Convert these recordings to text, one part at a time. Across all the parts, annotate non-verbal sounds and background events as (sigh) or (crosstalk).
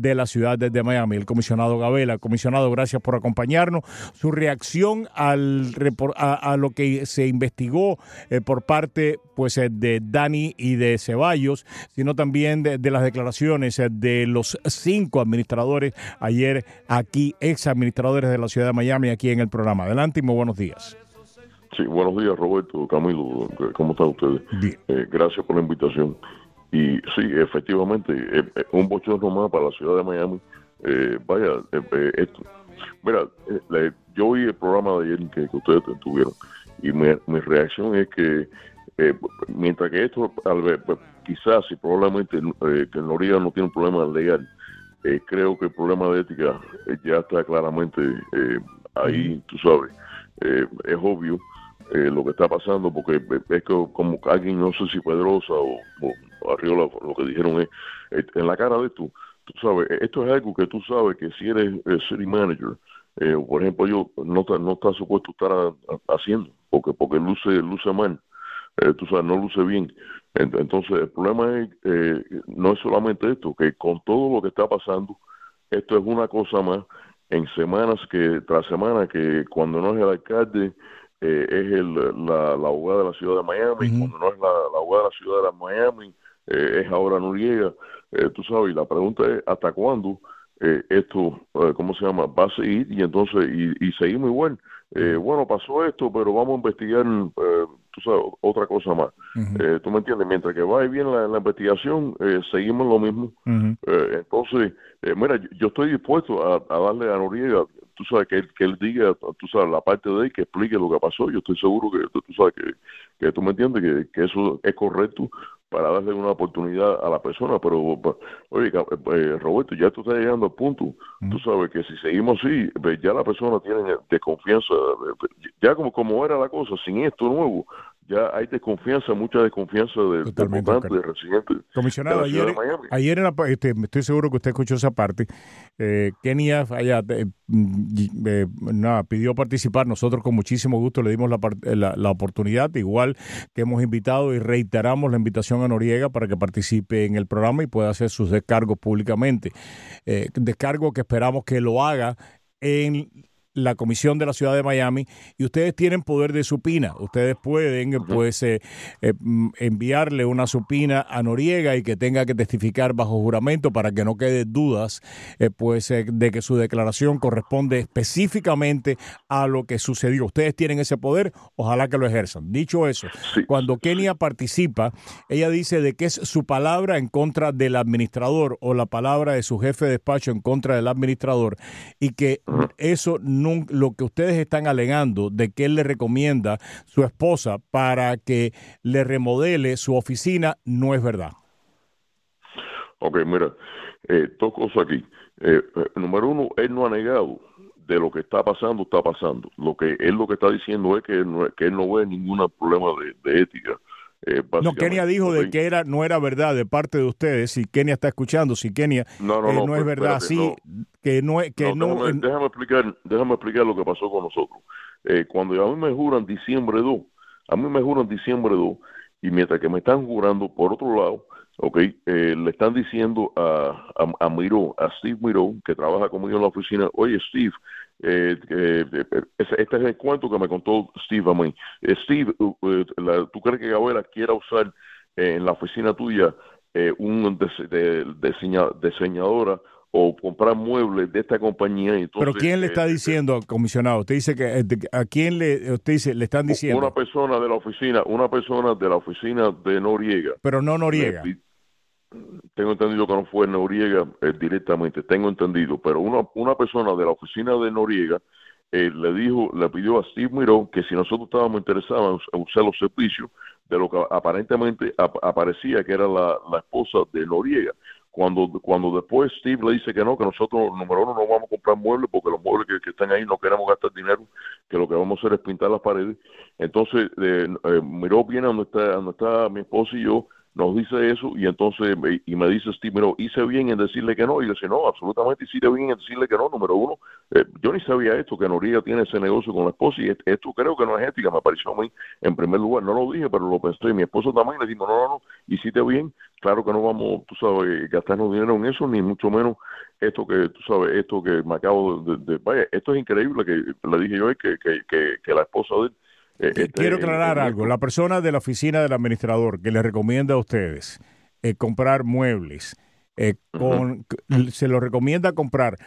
de la ciudad de Miami, el comisionado Gabela. Comisionado, gracias por acompañarnos. Su reacción al, a, lo que se investigó eh, por parte pues, eh, de Dani y de Ceballos, sino también de, las declaraciones eh, de los cinco administradores ayer aquí, ex administradores de la ciudad de Miami, aquí en el programa. Adelante y muy buenos días. Sí, buenos días Roberto, Camilo, ¿cómo están ustedes? gracias por la invitación. Y sí, efectivamente, un bochorno más para la ciudad de Miami. vaya, esto, Mira, eh, yo oí el programa de ayer que, ustedes tuvieron y mi, reacción es que eh, mientras que esto, al pues, quizás y probablemente eh, que Noriega no tiene un problema legal, creo que el problema de ética ya está claramente ahí, tú sabes, es obvio lo que está pasando porque es que como alguien, no sé si Pedrosa o, o Arriola, lo que dijeron es, en la cara de tú, tú sabes, esto es algo que tú sabes que si eres city manager, eh, por ejemplo, yo no está, no está supuesto estar haciendo, porque porque luce luce mal, eh, tú sabes, no luce bien. Entonces, el problema es, eh, no es solamente esto, que con todo lo que está pasando, esto es una cosa más en semanas que, tras semana, que cuando no es el alcalde, eh, es el, la, la, abogada de la ciudad de Miami, cuando no es la, la, abogada de la ciudad de Miami, eh, es ahora Noriega, eh, tú sabes, y la pregunta es, ¿hasta cuándo? eh, esto, eh, ¿cómo se llama? Va a seguir y entonces, y, y seguimos igual. Eh, bueno, pasó esto, pero vamos a investigar, eh, tú sabes, otra cosa más. eh, ¿Tú me entiendes? Mientras que va bien la, la investigación, eh, seguimos lo mismo. eh, entonces, eh, mira, yo estoy dispuesto a, a darle a Noriega, tú sabes, que él, que él diga, tú sabes, la parte de él, que explique lo que pasó. Yo estoy seguro que tú sabes que, que tú me entiendes, que, que eso es correcto para darle una oportunidad a la persona, pero oye, eh, Roberto, ya tú estás llegando al punto, tú sabes que si seguimos así, pues, ya la persona tiene desconfianza, ya como, como era la cosa, sin esto nuevo, ya hay desconfianza, mucha desconfianza del, votante, del residente. Comisionado, ayer, ayer en la, este, estoy seguro que usted escuchó esa parte. Eh, Kenia allá, mm, eh, nada, pidió participar. Nosotros con muchísimo gusto le dimos la, la, oportunidad, igual que hemos invitado y reiteramos la invitación a Noriega para que participe en el programa y pueda hacer sus descargos públicamente. Eh, descargo que esperamos que lo haga en la Comisión de la Ciudad de Miami y ustedes tienen poder de supina. Ustedes pueden pues eh, eh, mm, enviarle una supina a Noriega y que tenga que testificar bajo juramento para que no quede dudas eh, pues de que su declaración corresponde específicamente a lo que sucedió. Ustedes tienen ese poder, ojalá que lo ejerzan. Dicho eso, cuando Kenia participa, ella dice de que es su palabra en contra del administrador o la palabra de su jefe de despacho en contra del administrador y que eso no lo que ustedes están alegando de que él le recomienda su esposa para que le remodele su oficina no es verdad. Ok, mira, eh, dos cosas aquí. Eh, eh, número uno, él no ha negado de lo que está pasando, está pasando. Lo que él lo que está diciendo es que, él no ve ningún problema de ética eh, no, Kenia dijo de que era no era verdad de parte de ustedes. Si Kenia está escuchando, si Kenia no, no, eh, no, es pues, verdad, sí, que no que no. Déjame, explicar, déjame explicar lo que pasó con nosotros. Eh, cuando a mí me juran diciembre 2, a mí me juran diciembre 2 y mientras que me están jurando por otro lado, okay, le están diciendo a, a, a Miró, a Steve Miró, que trabaja conmigo en la oficina, oye Steve, eh, eh, este es el cuento que me contó Steve a mí. Eh, Steve, eh, ¿tú crees que Gabriela quiera usar en la oficina tuya un de, diseñadora o comprar muebles de esta compañía? Pero ¿quién le está diciendo, comisionado? Usted dice que a quién le usted dice le están diciendo una persona de la oficina, una persona de la oficina de Noriega. Pero no Noriega. Tengo entendido que no fue Noriega eh, directamente, tengo entendido, pero una, una persona de la oficina de Noriega eh, le dijo, le pidió a Steve Miró que si nosotros estábamos interesados en usar los servicios de lo que aparentemente aparecía que era la, la, esposa de Noriega. Cuando, cuando después Steve le dice que no, que nosotros, número uno, no vamos a comprar muebles porque los muebles que, están ahí no queremos gastar dinero, que lo que vamos a hacer es pintar las paredes. Entonces, eh, eh Miró viene donde está, donde está mi esposa y yo, nos dice eso y entonces y me dice Steve, pero hice bien en decirle que no y yo dice no, absolutamente hiciste bien en decirle que no, número uno, eh, yo ni sabía esto, que Noriega tiene ese negocio con la esposa y esto creo que no es ética, me pareció a mí en primer lugar, no lo dije, pero lo pensé, y mi esposo también le dijo, no, no, no, hiciste bien, claro que no vamos, tú sabes, gastarnos dinero en eso, ni mucho menos esto que, tú sabes, esto que me acabo de, vaya, esto es increíble que le dije yo que, que, que, que la esposa de él este, Quiero aclarar algo. La persona de la oficina del administrador que le recomienda a ustedes eh, comprar muebles, eh, con, se lo recomienda comprar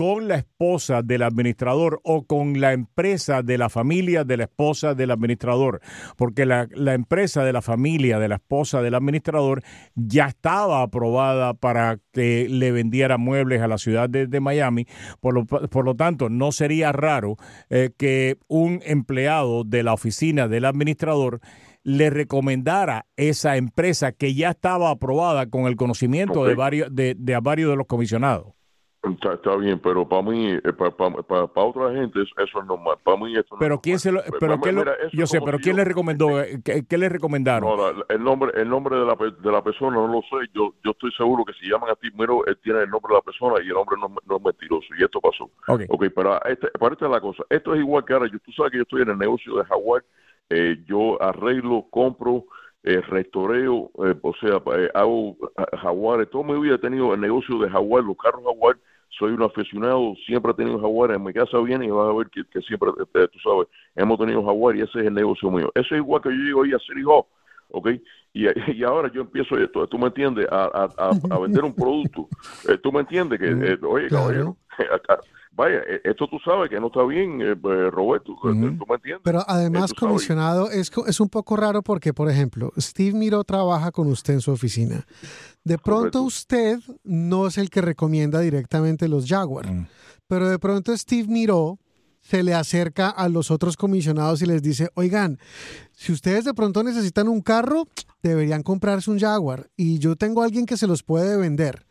con la esposa del administrador o con la empresa de la familia de la esposa del administrador, porque la, empresa de la familia de la esposa del administrador ya estaba aprobada para que le vendiera muebles a la ciudad de, Miami, por lo, por lo, tanto no sería raro eh, que un empleado de la oficina del administrador le recomendara esa empresa que ya estaba aprobada con el conocimiento de varios de, de varios de los comisionados. Está, bien, pero para mí, eh, para, para, otra gente eso, es normal. Para mí esto pero quién se lo, pero qué yo sé, pero quién le recomendó, eh, ¿qué, le recomendaron? No, el nombre, el nombre de la, de la persona no lo sé. Yo, yo estoy seguro que si llaman a ti, primero él tiene el nombre de la persona y el hombre no, no es mentiroso y esto pasó. Okay. ok, pero este, para esta es la cosa. Esto es igual que ahora. Yo, tú sabes que yo estoy en el negocio de Jaguar. Eh, yo arreglo, compro eh, restoreo, eh, o sea, eh, hago jaguares, toda mi vida he tenido el negocio de jaguar, los carros jaguar, soy un aficionado, siempre he tenido jaguar, en mi casa viene y vas a ver que, siempre, eh, tú sabes, hemos tenido jaguar y ese es el negocio mío. Eso es igual que yo llego ahí a Hall, ¿ok? Y, (laughs) y ahora yo empiezo esto, tú me entiendes, a, a, a, vender un producto, (laughs) tú me entiendes que, oye, caballero, (laughs) vaya, e, esto tú sabes que no está bien, eh, pues, Roberto, ¿tú me entiendes? Pero además, comisionado, es, es un poco raro porque, por ejemplo, Steve Miro trabaja con usted en su oficina. De pronto usted no es el que recomienda directamente los Jaguar, mm. pero de pronto Steve Miro se le acerca a los otros comisionados y les dice, oigan, si ustedes de pronto necesitan un carro, deberían comprarse un Jaguar y yo tengo a alguien que se los puede vender.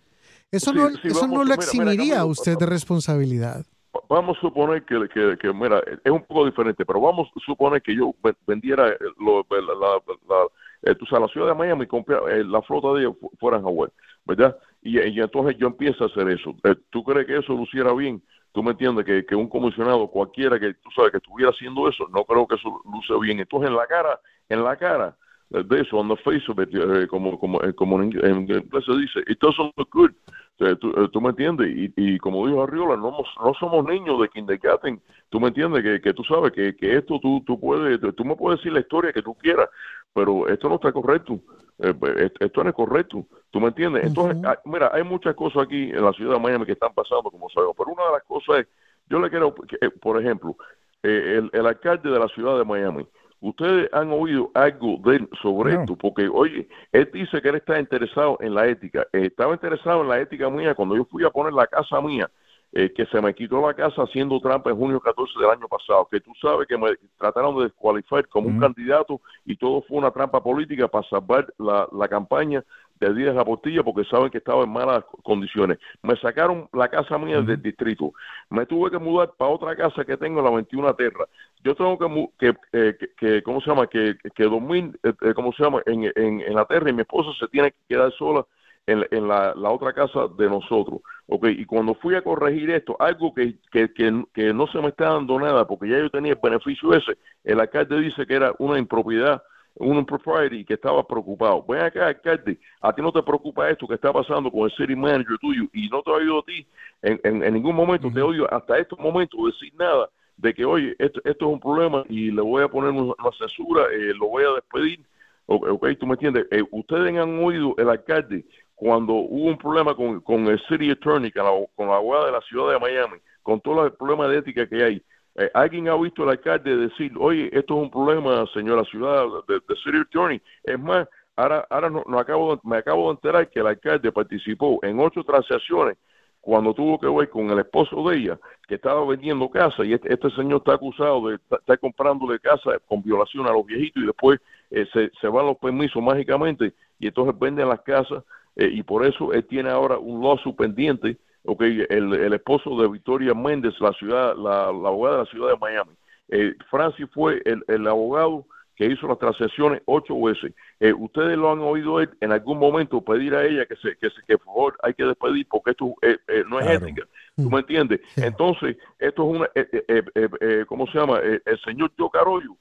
Eso no, eso no lo eximiría a usted de responsabilidad. Vamos a suponer que, que, mira, es un poco diferente, pero vamos a suponer que yo vendiera lo, la, la, eh, la, ciudad de Miami y eh, la flota de ellos fuera en Hawái, ¿verdad? Y, entonces yo empiezo a hacer eso. Eh, ¿Tú crees que eso luciera bien? ¿Tú me entiendes? Que, que un comisionado, cualquiera que tú sabes que estuviera haciendo eso, no creo que eso luce bien. Entonces en la cara, en la cara, de eso, on the face of it, como, como, como en, inglés se dice, it doesn't look good. Eh, tú, me entiendes, y, y, como dijo Arriola, no, no somos niños de kindergarten, tú me entiendes, que, que tú sabes que, que esto tú, tú puedes, tú me puedes decir la historia que tú quieras, pero esto no está correcto, eh, pues, esto no es correcto, tú me entiendes. Entonces, mira, hay muchas cosas aquí en la ciudad de Miami que están pasando, como sabemos, pero una de las cosas es, yo le quiero, eh, por ejemplo, el, el alcalde de la ciudad de Miami, Ustedes han oído algo de él sobre esto, porque, oye, él dice que él está interesado en la ética. estaba interesado en la ética mía cuando yo fui a poner la casa mía, eh, que se me quitó la casa haciendo trampa en junio 14 del año pasado, que tú sabes que me trataron de descualificar como un candidato y todo fue una trampa política para salvar la, la campaña de Díaz Apostilla porque saben que estaba en malas condiciones. Me sacaron la casa mía del distrito. Me tuve que mudar para otra casa que tengo en la 21 Terra. Yo tengo que, que, eh, que, ¿cómo se llama? Que, que dormir, eh, eh, ¿cómo se llama? En, en, en, la Terra y mi esposa se tiene que quedar sola en, en la, la, otra casa de nosotros. Okay, y cuando fui a corregir esto, algo que, que, que, que no se me está dando nada, porque ya yo tenía el beneficio ese, el alcalde dice que era una impropiedad un propriety que estaba preocupado. Ven acá, alcalde, a ti no te preocupa esto que está pasando con el city manager tuyo y no te ha oído a ti en, en, ningún momento, te oído hasta estos momentos decir nada de que, oye, esto, esto es un problema y le voy a poner una, censura, eh, lo voy a despedir. Ok, tú me entiendes. Eh, ustedes han oído el alcalde cuando hubo un problema con, con el city attorney, con la, con la abogada de la ciudad de Miami, con todos los problemas de ética que hay eh, ¿Alguien ha visto al alcalde decir, oye, esto es un problema, señora ciudad, de, City Attorney? Es más, ahora, ahora no, acabo me acabo de enterar que el alcalde participó en ocho transacciones cuando tuvo que ver con el esposo de ella, que estaba vendiendo casa, y este, este señor está acusado de estar comprándole casa con violación a los viejitos, y después eh, se, se van los permisos mágicamente, y entonces venden las casas, eh, y por eso él tiene ahora un lawsuit pendiente okay, el, el esposo de Victoria Méndez, la ciudad, la, abogada de la ciudad de Miami. Eh, Francis fue el, el abogado que hizo las transacciones ocho veces. Eh, ustedes lo han oído en algún momento pedir a ella que se, que, se, que por favor hay que despedir porque esto eh, eh, no es ética. ¿Tú me entiendes? Entonces, esto es una, ¿cómo se llama? el señor Joe Carollo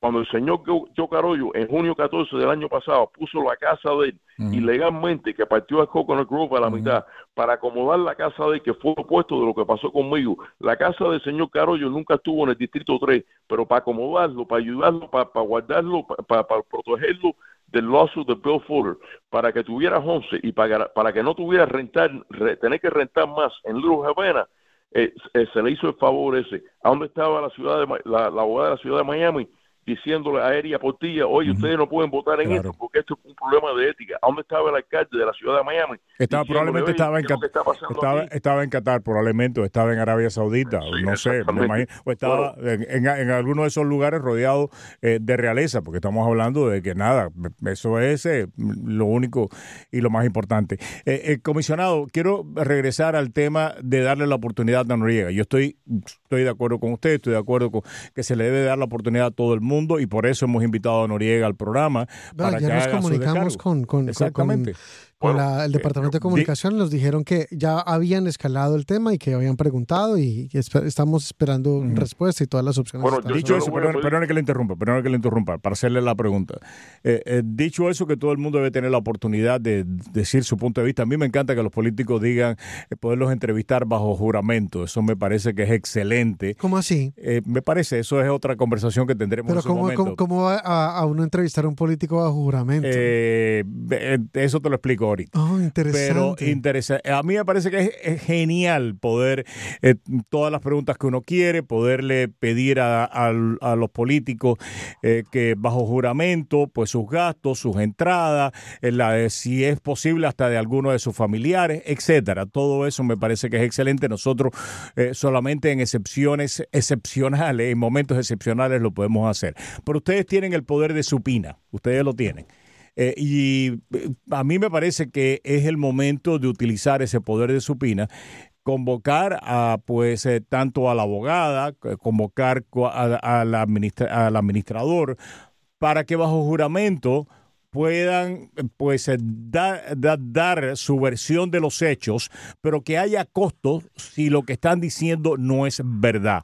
cuando el señor Joe Carollo en junio 14 del año pasado puso la casa de él ilegalmente que partió a Coconut Grove a la mitad para acomodar la casa de él que fue opuesto de lo que pasó conmigo. La casa del señor Carollo nunca estuvo en el distrito 3, pero para acomodarlo, para ayudarlo, para, guardarlo, para, protegerlo del lawsuit de Bill Fuller, para que tuviera 11 y para, para que no tuviera rentar, tener que rentar más en Little Havana, eh, eh, se le hizo el favor ese. ¿A dónde estaba la ciudad de la, la abogada de la ciudad de Miami? Diciéndole a Eria Portilla, oye, ustedes no pueden votar en esto porque esto es un problema de ética. ¿A dónde estaba el alcalde de la ciudad de Miami? Estaba probablemente estaba en, Qatar, estaba, estaba, en Qatar, probablemente, o estaba en Arabia Saudita, no sé, me imagino, o estaba en, en, alguno de esos lugares rodeado eh, de realeza, porque estamos hablando de que nada, eso es eh, lo único y lo más importante. Eh, comisionado, quiero regresar al tema de darle la oportunidad a Noriega. Yo estoy, estoy de acuerdo con usted, estoy de acuerdo con que se le debe dar la oportunidad a todo el mundo mundo y por eso hemos invitado a Noriega al programa. para ya nos comunicamos con, con, Exactamente el Departamento de Comunicación nos dijeron que ya habían escalado el tema y que habían preguntado y estamos esperando respuesta y todas las opciones. Bueno, dicho eso, perdón, que le interrumpa, perdón que le interrumpa, para hacerle la pregunta. Eh, eh, dicho eso, que todo el mundo debe tener la oportunidad de decir su punto de vista. A mí me encanta que los políticos digan, eh, poderlos entrevistar bajo juramento. Eso me parece que es excelente. ¿Cómo así? me parece, eso es otra conversación que tendremos Pero ¿cómo, ¿cómo, ¿cómo, va a, uno entrevistar a un político bajo juramento? eso te lo explico Oh, interesante. Pero interesante. A mí me parece que es, genial poder, eh, todas las preguntas que uno quiere, poderle pedir a, los políticos eh, que bajo juramento, pues sus gastos, sus entradas, eh, la, si es posible hasta de alguno de sus familiares, etcétera. Todo eso me parece que es excelente. Nosotros solamente en excepciones excepcionales, en momentos excepcionales lo podemos hacer. Pero ustedes tienen el poder de supina, ustedes lo tienen. Eh, y eh, a mí me parece que es el momento de utilizar ese poder de supina convocar a pues eh, tanto a la abogada, convocar al administrador para que bajo juramento puedan pues dar su versión de los hechos, pero que haya costos si lo que están diciendo no es verdad.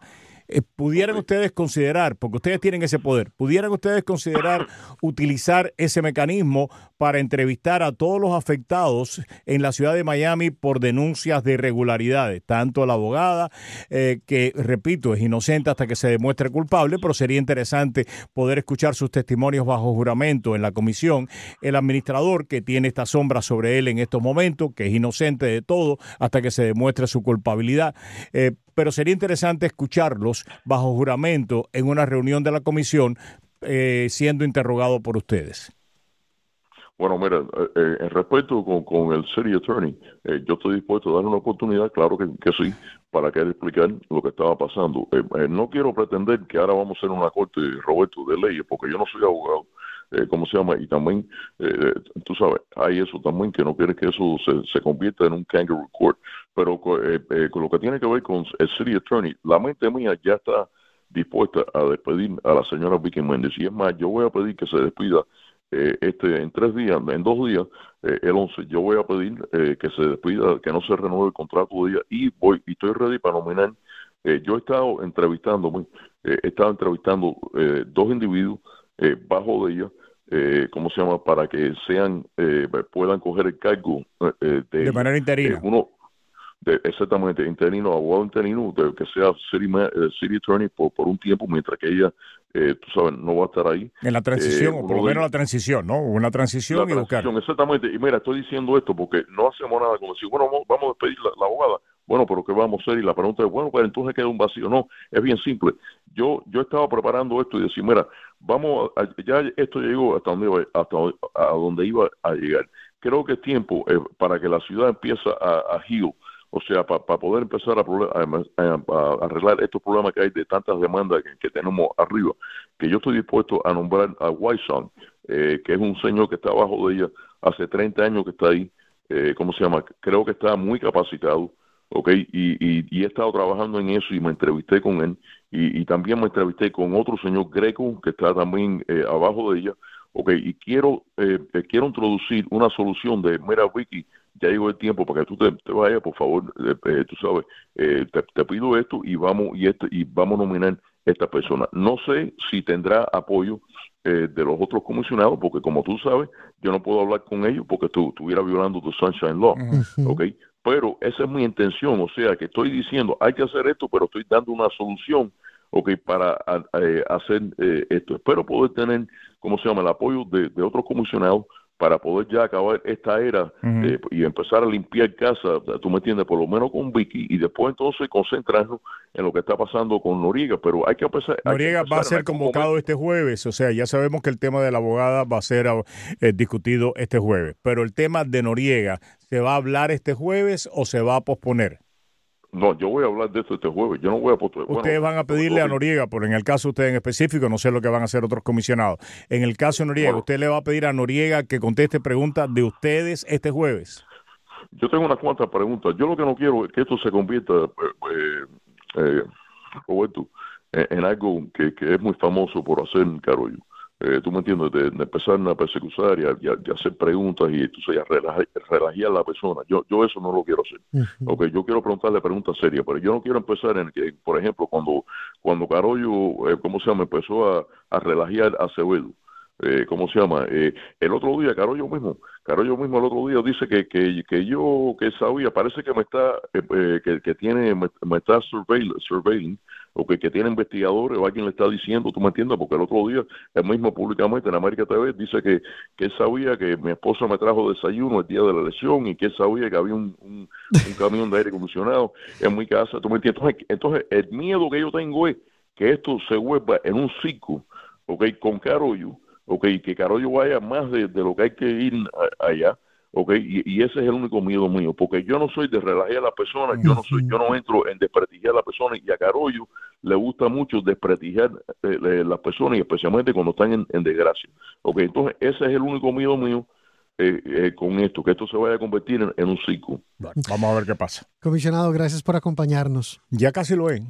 Eh, ¿pudieran ustedes considerar, porque ustedes tienen ese poder, pudieran ustedes considerar utilizar ese mecanismo para entrevistar a todos los afectados en la ciudad de Miami por denuncias de irregularidades, tanto la abogada, eh, que repito, es inocente hasta que se demuestre culpable, pero sería interesante poder escuchar sus testimonios bajo juramento en la comisión, el administrador que tiene esta sombra sobre él en estos momentos, que es inocente de todo hasta que se demuestre su culpabilidad. Eh, pero sería interesante escucharlos bajo juramento en una reunión de la comisión eh, siendo interrogado por ustedes. Bueno, mira, eh, eh, en respecto con, el City Attorney, yo estoy dispuesto a darle una oportunidad, claro que, sí, para que él explicar lo que estaba pasando. no quiero pretender que ahora vamos a hacer una corte, Roberto, de leyes, porque yo no soy abogado. Eh, ¿cómo se llama? Y también, eh, tú sabes, hay eso también, que no quiere que eso se, se convierta en un kangaroo court. Pero eh, con lo que tiene que ver con el city attorney, la mente mía ya está dispuesta a despedir a la señora Vicky Méndez. Y es más, yo voy a pedir que se despida este en tres días, en dos días, el 11, yo voy a pedir que se despida, que no se renueve el contrato de ella y voy y estoy ready para nominar. yo he estado entrevistando, he estado entrevistando dos individuos bajo de ella eh, ¿cómo se llama? Para que sean, eh, puedan coger el cargo eh, de, de, manera interina. uno, de, exactamente, interino, abogado interino, de, que sea city, city attorney por, por un tiempo, mientras que ella, tú sabes, no va a estar ahí. En la transición, o por lo menos la transición, ¿no? Una transición y buscar. Exactamente, y mira, estoy diciendo esto porque no hacemos nada como decir, bueno, vamos, a despedir la, la abogada bueno, pero ¿qué vamos a hacer? Y la pregunta es, bueno, pues entonces queda un vacío. No, es bien simple. Yo yo estaba preparando esto y decir, mira, vamos, ya esto llegó hasta donde iba, hasta a donde iba a llegar. Creo que es tiempo eh, para que la ciudad empiece a, a heal, o sea, para poder empezar a, arreglar estos problemas que hay de tantas demandas que, tenemos arriba, que yo estoy dispuesto a nombrar a White eh, que es un señor que está abajo de ella hace 30 años que está ahí, eh, ¿cómo se llama? Creo que está muy capacitado, ¿ok? Y, y, he estado trabajando en eso y me entrevisté con él y, también me entrevisté con otro señor Greco que está también eh, abajo de ella, ¿ok? Y quiero, eh, eh, quiero introducir una solución de, mira Vicky, ya llegó el tiempo para que tú te, vayas, por favor, tú sabes, te, pido esto y vamos y este, y vamos a nominar esta persona. No sé si tendrá apoyo de los otros comisionados, porque como tú sabes, yo no puedo hablar con ellos porque tú estuvieras violando tu Sunshine Law, ¿ok? pero esa es mi intención, o sea, que estoy diciendo, hay que hacer esto, pero estoy dando una solución, ok, para eh, hacer eh, esto. Espero poder tener, ¿cómo se llama?, el apoyo de, de otros comisionados para poder ya acabar esta era eh, y empezar a limpiar casa, tú me entiendes, por lo menos con Vicky, y después entonces concentrarnos en lo que está pasando con Noriega, pero hay que empezar... Noriega va a ser convocado este jueves, o sea, ya sabemos que el tema de la abogada va a ser eh, discutido este jueves, pero el tema de Noriega, ¿se va a hablar este jueves o se va a posponer? No, yo voy a hablar de esto este jueves. Yo no voy a Ustedes van a pedirle a Noriega, pero en el caso de usted en específico, no sé lo que van a hacer otros comisionados. En el caso de Noriega, ¿usted le va a pedir a Noriega que conteste preguntas de ustedes este jueves? Yo tengo unas cuantas preguntas. Yo lo que no quiero es que esto se convierta, eh, eh, Roberto, en, algo que, que, es muy famoso por hacer Carollo eh, tú me entiendes, de, empezar a persecutar y, hacer preguntas y entonces ya relajar, a la persona. Yo yo eso no lo quiero hacer. okay, yo quiero preguntarle preguntas serias, pero yo no quiero empezar en que, por ejemplo, cuando cuando Carollo, eh, ¿cómo se llama?, empezó a, a relajar a Acevedo. Eh, ¿cómo se llama? Eh, el otro día, Carollo mismo, Carollo mismo el otro día dice que, que, que yo, que sabía, parece que me está, eh, que, que tiene, me, está surveilling, o que, que tiene investigadores o alguien le está diciendo, tú me entiendes, porque el otro día, él mismo públicamente en América TV dice que, que sabía que mi esposa me trajo desayuno el día de la elección y que sabía que había un, un, camión de aire acondicionado en mi casa, tú me entiendes. Entonces, entonces, el miedo que yo tengo es que esto se vuelva en un ciclo, ok, con Carollo, ok, que Carollo vaya más de, lo que hay que ir allá, ok, y, ese es el único miedo mío, porque yo no soy de relajar a la persona, yo no soy, yo no entro en desprestigiar a la persona y a Carollo le gusta mucho desprestigiar eh, eh, las personas y especialmente cuando están en, desgracia, ok, entonces ese es el único miedo mío eh, con esto, que esto se vaya a convertir en, un ciclo. Vamos a ver qué pasa. Comisionado, gracias por acompañarnos. Ya casi lo es.